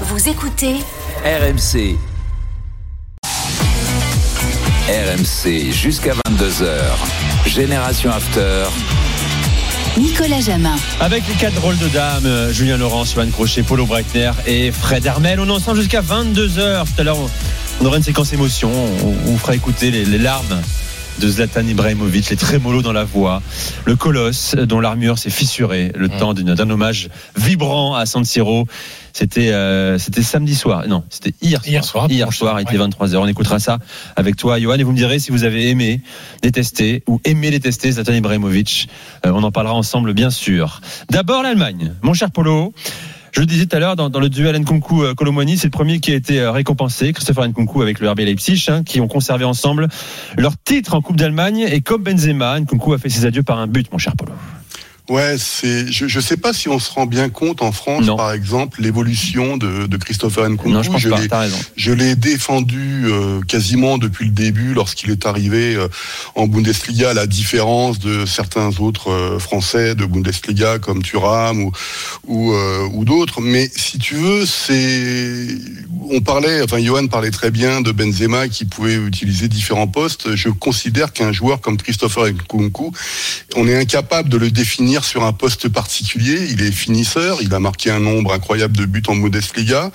Vous écoutez RMC. RMC jusqu'à 22h. Génération After. Nicolas Jamin. Avec les quatre drôles de dames, euh, Julien Laurent, Johan Crochet, Paulo Breitner et Fred Hermel. On est ensemble jusqu'à 22h. Tout à l'heure, on, on aura une séquence émotion. On, on fera écouter les, les larmes de Zlatan Ibrahimovic, les trémolos dans la voix, le colosse dont l'armure s'est fissurée, le temps d'une- d'un hommage vibrant à San Siro. C'était euh, c'était samedi soir, non, c'était hier soir. Hier soir, Hier soir, il était ouais. 23h. On écoutera ça avec toi, Johan, et vous me direz si vous avez aimé, détesté ou aimé détester Zlatan Ibrahimovic. Euh, on en parlera ensemble, bien sûr. D'abord l'Allemagne, mon cher Polo. Je le disais tout à l'heure, dans, dans le duel Nkunku euh, c'est le premier qui a été euh, récompensé, Christopher Nkunku avec le RB Leipzig, hein, qui ont conservé ensemble leur titre en Coupe d'Allemagne. Et comme Benzema, Nkunku a fait ses adieux par un but, mon cher Polo. Ouais, c'est. Je ne sais pas si on se rend bien compte en France, Non. par exemple, l'évolution de, de Christopher Nkunku. non, je pense pas. l'ai- T'as raison. Je l'ai défendu euh, quasiment depuis le début lorsqu'il est arrivé euh, en Bundesliga, à la différence de certains autres euh, Français de Bundesliga comme Thuram ou ou, euh, ou d'autres. Mais si tu veux, c'est on parlait, enfin Johan parlait très bien de Benzema qui pouvait utiliser différents postes. Je considère qu'un joueur comme Christopher Nkunku, on est incapable de le définir sur un poste particulier. Il est finisseur, il a marqué un nombre incroyable de buts en Bundesliga.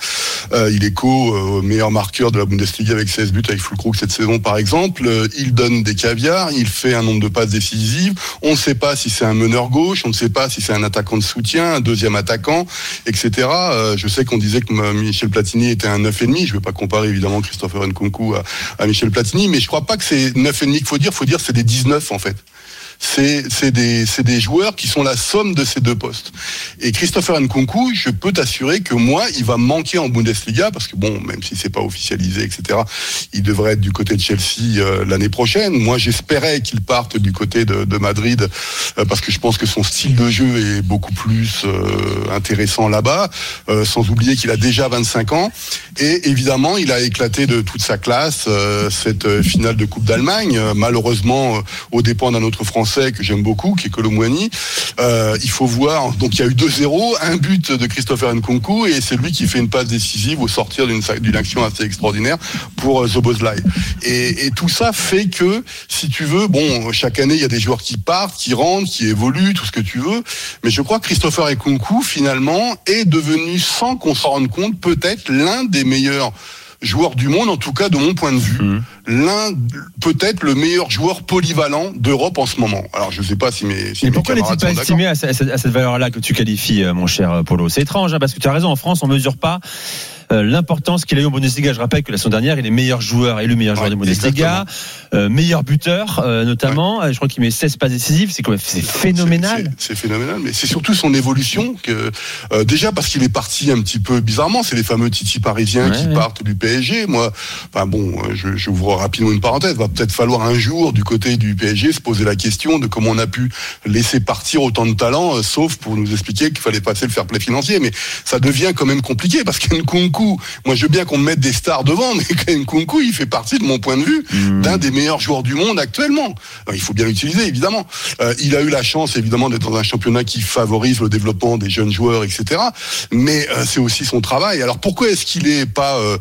Euh, il est co-meilleur marqueur de la Bundesliga avec 16 buts avec Fulkrug cette saison par exemple. Euh, il donne des caviars, il fait un nombre de passes décisives. On ne sait pas si c'est un meneur gauche, on ne sait pas si c'est un attaquant de soutien, un deuxième attaquant, etc. Euh, je sais qu'on disait que euh, Michel Platini était un 9,5. Je ne vais pas comparer évidemment Christopher Nkunku à, à Michel Platini, mais je crois pas que c'est 9,5 qu'il faut dire, il faut dire que c'est des 19 en fait c'est des, joueurs qui sont la somme de ces deux postes. Et Christopher Nkunku, je peux t'assurer que moi, il va manquer en Bundesliga parce que bon, même si c'est pas officialisé, etc., il devrait être du côté de Chelsea euh, l'année prochaine. Moi, j'espérais qu'il parte du côté de, Madrid euh, parce que je pense que son style de jeu est beaucoup plus euh, intéressant là-bas. Sans oublier qu'il a déjà 25 ans et évidemment, il a éclaté de toute sa classe cette finale de Coupe d'Allemagne. Malheureusement, aux dépens d'un autre Français que j'aime beaucoup, qui est Colomwani. Euh, il faut voir, donc il y a eu 2-0, un but de Christopher Nkunku, et c'est lui qui fait une passe décisive au sortir d'une action assez extraordinaire pour euh, Zobozlai. Et, et tout ça fait que, si tu veux, bon, chaque année, il y a des joueurs qui partent, qui rentrent, qui évoluent, tout ce que tu veux, mais je crois que Christopher Nkunku, finalement, est devenu, sans qu'on s'en rende compte, peut-être l'un des meilleurs joueurs du monde, en tout cas de mon point de vue, Mhm. l'un, peut-être le meilleur joueur polyvalent d'Europe en ce moment. Alors je sais pas si mes, si Et mes pourquoi n'est-il pas estimé à, ce- à cette- valeur-là que tu qualifies, euh, mon cher euh, Polo C'est étrange, hein, parce que tu as raison, en France, on mesure pas l'importance qu'il a eu au Bundesliga. Je rappelle que la saison dernière, il est meilleur joueur et le meilleur joueur Ouais, de Bundesliga, euh, meilleur buteur euh, notamment. Euh, Je crois qu'il met 16 passes décisives, c'est quand même c'est phénoménal. C'est phénoménal, mais c'est surtout son évolution que euh, déjà parce qu'il est parti un petit peu bizarrement. C'est les fameux Titi parisiens Ouais, qui partent du PSG. Moi, enfin bon, euh, je, je ouvre rapidement une parenthèse. Va peut-être falloir un jour du côté du PSG se poser la question de comment on a pu laisser partir autant de talents, euh, sauf pour nous expliquer qu'il fallait passer le fair play financier. Mais ça devient quand même compliqué parce qu'Nkunku, moi je veux bien qu'on me mette des stars devant, mais Nkunku, il fait partie de mon point de vue Mmh. d'un des meilleurs joueurs du monde actuellement. Alors, il faut bien l'utiliser, évidemment. Euh, il a eu la chance, évidemment, d'être dans un championnat qui favorise le développement des jeunes joueurs, etc. Mais euh, c'est aussi son travail. Alors pourquoi est-ce qu'il est pas euh,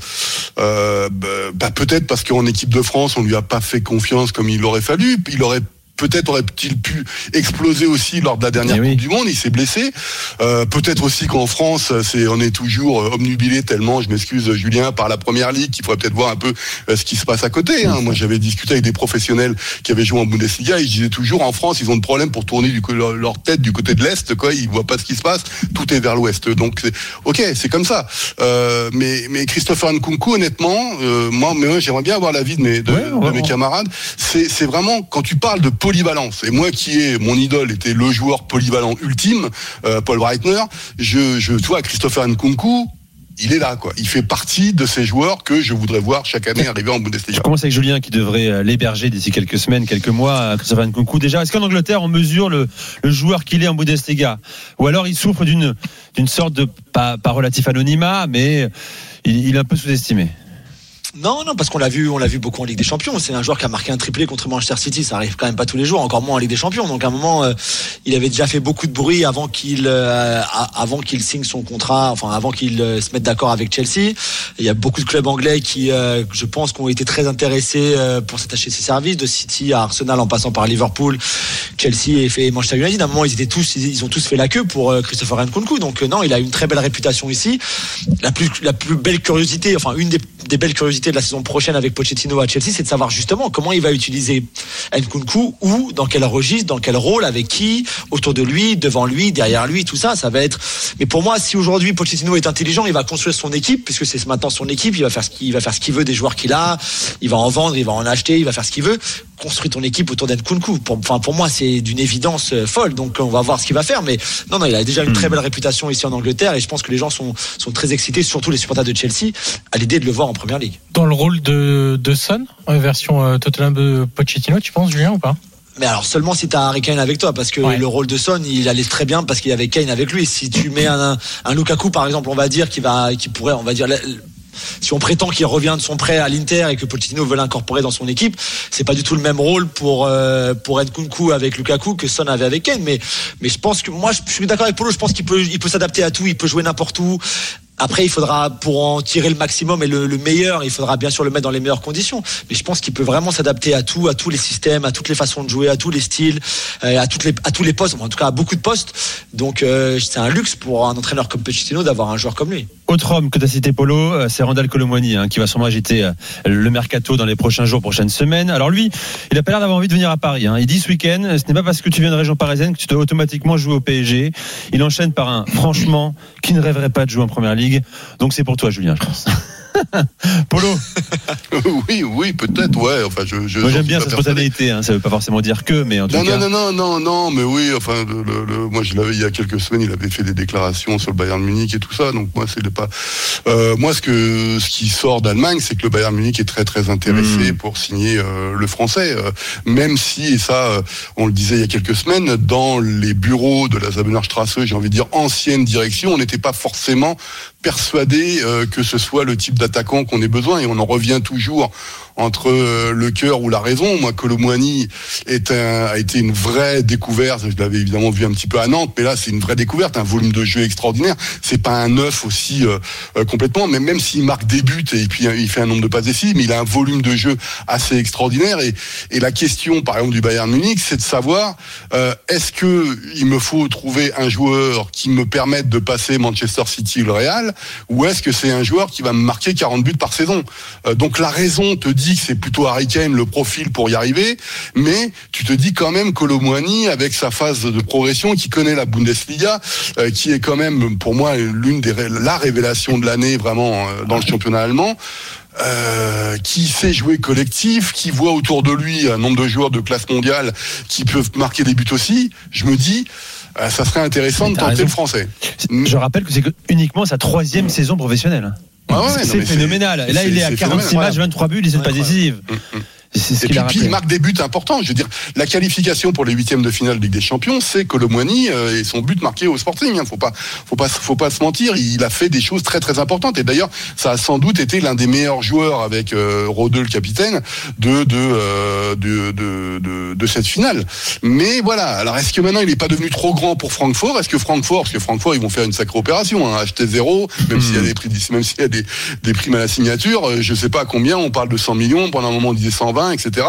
euh, bah, bah, peut-être parce qu'en équipe de France, on lui a pas fait confiance comme il aurait fallu? Il aurait Peut-être aurait-il pu exploser aussi lors de la dernière Eh oui. Coupe du Monde. Il s'est blessé. Euh, Peut-être aussi qu'en France, c'est on est toujours euh, omnubilé tellement, je m'excuse Julien, par la Première Ligue, qu'il faudrait peut-être voir un peu euh, ce qui se passe à côté. hein. Moi, j'avais discuté avec des professionnels qui avaient joué en Bundesliga. Ils disaient toujours en France, ils ont de problèmes pour tourner du, leur, tête du côté de l'est. Quoi, ils voient pas ce qui se passe. Tout est vers l'ouest. Donc, ok, c'est comme ça. Euh, mais, mais Christopher Nkunku, honnêtement, euh, moi, mais j'aimerais bien avoir l'avis de mes, de, Ouais, mes camarades. C'est c'est vraiment quand tu parles de polyvalence. Et moi, qui est mon idole, était le joueur polyvalent ultime, euh, Paul Breitner. Je, je, tu vois, Christopher Nkunku. Il est là, quoi. Il fait partie de ces joueurs que je voudrais voir chaque année arriver en Je Bundesliga. commence avec Julien qui devrait euh, l'héberger d'ici quelques semaines, quelques mois, euh, Christopher Nkunku. Déjà, est-ce qu'en Angleterre, on mesure le, le joueur qu'il est en Bundesliga? Ou alors il souffre d'une d'une sorte de, pas, pas relatif anonymat, mais il, il est un peu sous-estimé Non, non, parce qu'on l'a vu, on l'a vu beaucoup en Ligue des Champions. C'est un joueur qui a marqué un triplé contre Manchester City. Ça arrive quand même pas tous les jours, encore moins en Ligue des Champions. Donc à un moment, euh, il avait déjà fait beaucoup de bruit avant qu'il, euh, avant qu'il signe son contrat, enfin avant qu'il euh, se mette d'accord avec Chelsea. Il y a beaucoup de clubs anglais qui, euh, je pense, qui ont été très intéressés pour s'attacher ses services, de City à Arsenal en passant par Liverpool, Chelsea et, fait Manchester United. À un moment, ils étaient tous, ils, ont tous fait la queue pour Christopher Nkunku. Donc non, il a une très belle réputation ici. La plus, la plus belle curiosité, enfin une des, des belles curiosités de la saison prochaine avec Pochettino à Chelsea, c'est de savoir justement comment il va utiliser Nkunku, où, dans quel registre, dans quel rôle, avec qui, autour de lui, devant lui, derrière lui, tout ça, ça va être. Mais pour moi, si aujourd'hui Pochettino est intelligent, il va construire son équipe, puisque c'est maintenant son équipe, il va faire ce qu'il veut des joueurs qu'il a, il va en vendre, il va en acheter, il va faire ce qu'il veut. Construire ton équipe autour d'Nkunku. Pour, enfin, pour moi, c'est d'une évidence euh, folle. Donc, on va voir ce qu'il va faire. Mais non, non, il a déjà une très belle réputation ici en Angleterre, et je pense que les gens sont sont très excités, surtout les supporters de Chelsea, à l'idée de le voir en première ligue. Dans le rôle de, de Son, version euh, Tottenham de Pochettino, tu penses, Julien, ou pas? Mais alors seulement si t'as Harry Kane avec toi, parce que Ouais. le rôle de Son, il allait très bien parce qu'il avait Kane avec lui. Si tu mets un, un Lukaku par exemple, on va dire qui va, qui pourrait, on va dire. Si on prétend qu'il revient de son prêt à l'Inter et que Pochettino veut l'incorporer dans son équipe, c'est pas du tout le même rôle pour euh, pour Nkunku avec Lukaku que Son avait avec Kane. Mais je pense que moi je suis d'accord avec Polo. Je pense qu'il peut il peut s'adapter à tout, il peut jouer n'importe où. Après, il faudra, pour en tirer le maximum et le, le meilleur, il faudra bien sûr le mettre dans les meilleures conditions. Mais je pense qu'il peut vraiment s'adapter à tout, à tous les systèmes, à toutes les façons de jouer, à tous les styles, euh, à, les, à tous les postes, en tout cas à beaucoup de postes. Donc, euh, c'est un luxe pour un entraîneur comme Pochettino d'avoir un joueur comme lui. Autre homme que tu as cité, Polo, euh, c'est Randall Colomwani, hein, qui va sûrement agiter le mercato dans les prochains jours, prochaines semaines. Alors lui, il a pas l'air d'avoir envie de venir à Paris. hein. Il dit ce week-end, ce n'est pas parce que tu viens de région parisienne que tu dois automatiquement jouer au PSG. Il enchaîne par un franchement qui ne rêverait pas de jouer en première ligue? Donc c'est pour toi, Julien, je pense. Polo, oui, oui, peut-être, ouais. Enfin, je, je moi j'aime bien cette spontanéité. Hein. Ça veut pas forcément dire que, mais en tout Non, cas. non, non, non, non, non, mais oui, enfin, le, le- le- moi je l'avais il y a quelques semaines, il avait fait des déclarations sur le Bayern Munich et tout ça, donc moi c'est pas. Euh, moi, ce que ce qui sort d'Allemagne, c'est que le Bayern Munich est très très intéressé Mm. pour signer euh, le français, euh, même si et ça, on le disait il y a quelques semaines, dans les bureaux de la Zabenerstrasse, j'ai envie de dire ancienne direction, on n'était pas forcément persuadé euh, que ce soit le type d'attaquant qu'on ait besoin et on en revient toujours entre euh, le cœur ou la raison. Moi, Colomwani est un, a été une vraie découverte. Je l'avais évidemment vu un petit peu à Nantes, mais là, c'est une vraie découverte, un volume de jeu extraordinaire. C'est pas un neuf aussi euh, euh, complètement, mais même s'il marque des buts et puis euh, il fait un nombre de passes décisives, mais il a un volume de jeu assez extraordinaire. Et, et la question, par exemple, du Bayern Munich, c'est de savoir euh, est-ce que il me faut trouver un joueur qui me permette de passer Manchester City ou le Real, ou est-ce que c'est un joueur qui va me marquer 40 buts par saison? Euh, Donc la raison te dit que c'est plutôt Harry Kane le profil pour y arriver, mais tu te dis quand même Colomwani avec sa phase de progression, qui connaît la Bundesliga, euh, qui est quand même pour moi l'une des la révélation de l'année vraiment euh, dans le championnat allemand. euh, qui sait jouer collectif, qui voit autour de lui un nombre de joueurs de classe mondiale qui peuvent marquer des buts aussi, je me dis, ça serait intéressant de tenter raison. le français. Je rappelle que c'est que uniquement sa troisième saison professionnelle. Ah ouais, c'est phénoménal. Et là, il est à c'est 46 phénoménal. matchs, 23 buts, il est pas décisive. Mm, mm. C'est ce Et puis, a puis il marque des buts importants. Je veux dire, la qualification pour les huitièmes de finale de Ligue des Champions, c'est Colomwani euh, et son but marqué au Sporting. Hein. Faut pas, faut pas, faut pas se mentir. Il a fait des choses très très importantes. Et d'ailleurs, ça a sans doute été l'un des meilleurs joueurs avec euh, Rodeux, le capitaine, de de, euh, de de de de cette finale. Mais voilà. Alors, est-ce que maintenant il est pas devenu trop grand pour Francfort? Est-ce que Francfort, parce que Francfort, ils vont faire une sacrée opération, hein, acheter zéro, même s'il y a des prix, même s'il y a des, des primes à la signature, euh, je sais pas à combien. On parle de 100 millions. Pendant un moment, on disait 120, etc.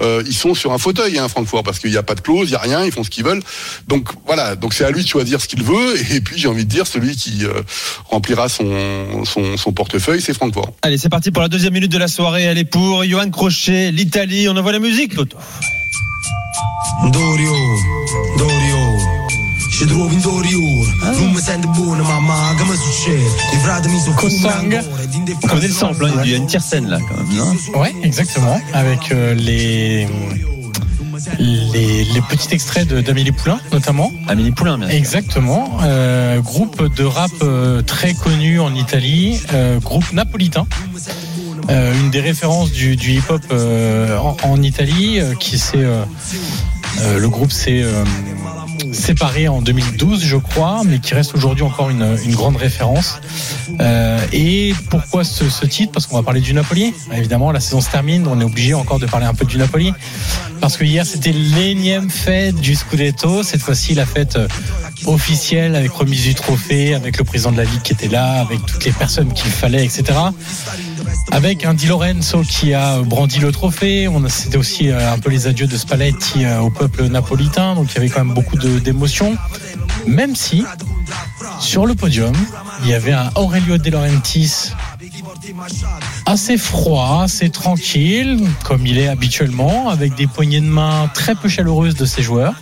Euh, ils sont sur un fauteuil, hein, Francfort, parce qu'il n'y a pas de clause, il y a rien, ils font ce qu'ils veulent. Donc voilà. Donc c'est à lui de choisir ce qu'il veut. Et puis j'ai envie de dire, celui qui euh, remplira son, son son portefeuille, c'est Francfort. Allez, c'est parti pour la deuxième minute de la soirée. Elle est pour Johan Crochet, l'Italie. On envoie la musique, Toto. Dorio, Dorio Ci trovi in Dorio Non mi sento buono mamma Che mi succede I frati mi sono Kosang. On connaît le sample, hein, il y a une tire scène là quand même. non Ouais, exactement. Avec euh, les, les les petits extraits de- d'Amélie Poulain, notamment. Amélie Poulain, bien sûr. Exactement. Euh, groupe de rap euh, très connu en Italie, euh, groupe napolitain. Euh, une des références du, du hip-hop euh, en, en Italie, euh, qui euh, euh, le groupe euh, séparé en 2012, je crois, mais qui reste aujourd'hui encore une, une grande référence. Euh, Et pourquoi ce, ce titre? Parce qu'on va parler du Napoli. Évidemment, la saison se termine, on est obligé encore de parler un peu du Napoli. Parce que hier, c'était l'énième fête du Scudetto. Cette fois-ci, la fête euh, officielle avec remise du trophée, avec le président de la Ligue qui était là, avec toutes les personnes qu'il fallait, etc. Avec un Di Lorenzo qui a brandi le trophée. C'était aussi euh, un peu les adieux de Spalletti euh, au peuple napolitain. Donc il y avait quand même beaucoup d'émotions. Même si, sur le podium, il y avait un Aurelio De Laurentiis assez froid, assez tranquille, comme il est habituellement, avec des poignées de main très peu chaleureuses de ses joueurs,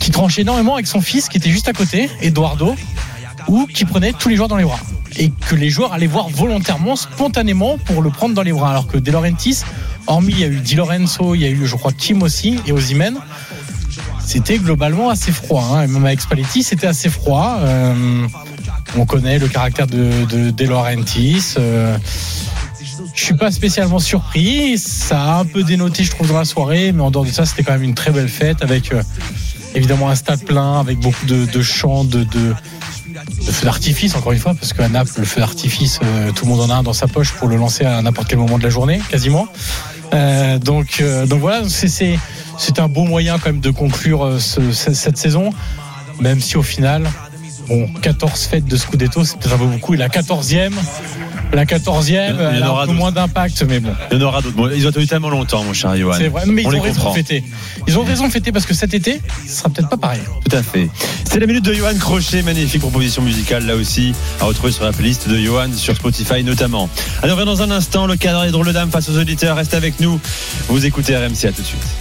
qui tranchait énormément avec son fils qui était juste à côté, Eduardo, ou qui prenait tous les joueurs dans les bras. Et que les joueurs allaient voir volontairement, spontanément, pour le prendre dans les bras. Alors que De Laurentiis, hormis il y a eu Di Lorenzo, il y a eu, je crois, Kim aussi, et Ozymen, c'était globalement assez froid. hein. Et même avec Spalletti, c'était assez froid. Euh, on connaît le caractère de, de, De Laurentiis. Euh, je suis pas spécialement surpris. Ça a un peu dénoté, je trouve, dans la soirée. Mais en dehors de ça, c'était quand même une très belle fête avec euh, évidemment un stade plein, avec beaucoup de, chants, de, de feux d'artifice, encore une fois, parce qu'à Naples, le feu d'artifice, euh, tout le monde en a un dans sa poche pour le lancer à n'importe quel moment de la journée, quasiment. Euh, donc, euh, donc voilà, c'est, un beau moyen quand même de conclure ce- ce- cette saison, même si au final, bon, 14 fêtes de Scudetto, c'est peut-être un peu beaucoup. Et la 14e, la 14e, Il y en elle a aura un peu d'autres. moins d'impact, mais bon. Il y en aura d'autres. Bon, Ils ont tenu tellement longtemps, mon cher Johan. C'est vrai, mais ils On ont raison comprend. de fêter. Ils ont raison de fêter parce que cet été, ce sera peut-être pas pareil. Tout à fait. C'est la minute de Johan Crochet, magnifique proposition musicale là aussi, à retrouver sur la playlist de Johan sur Spotify notamment. Revient dans un instant, le cadre des drôles de dames face aux auditeurs, restez avec nous. Vous écoutez RMC, à tout de suite.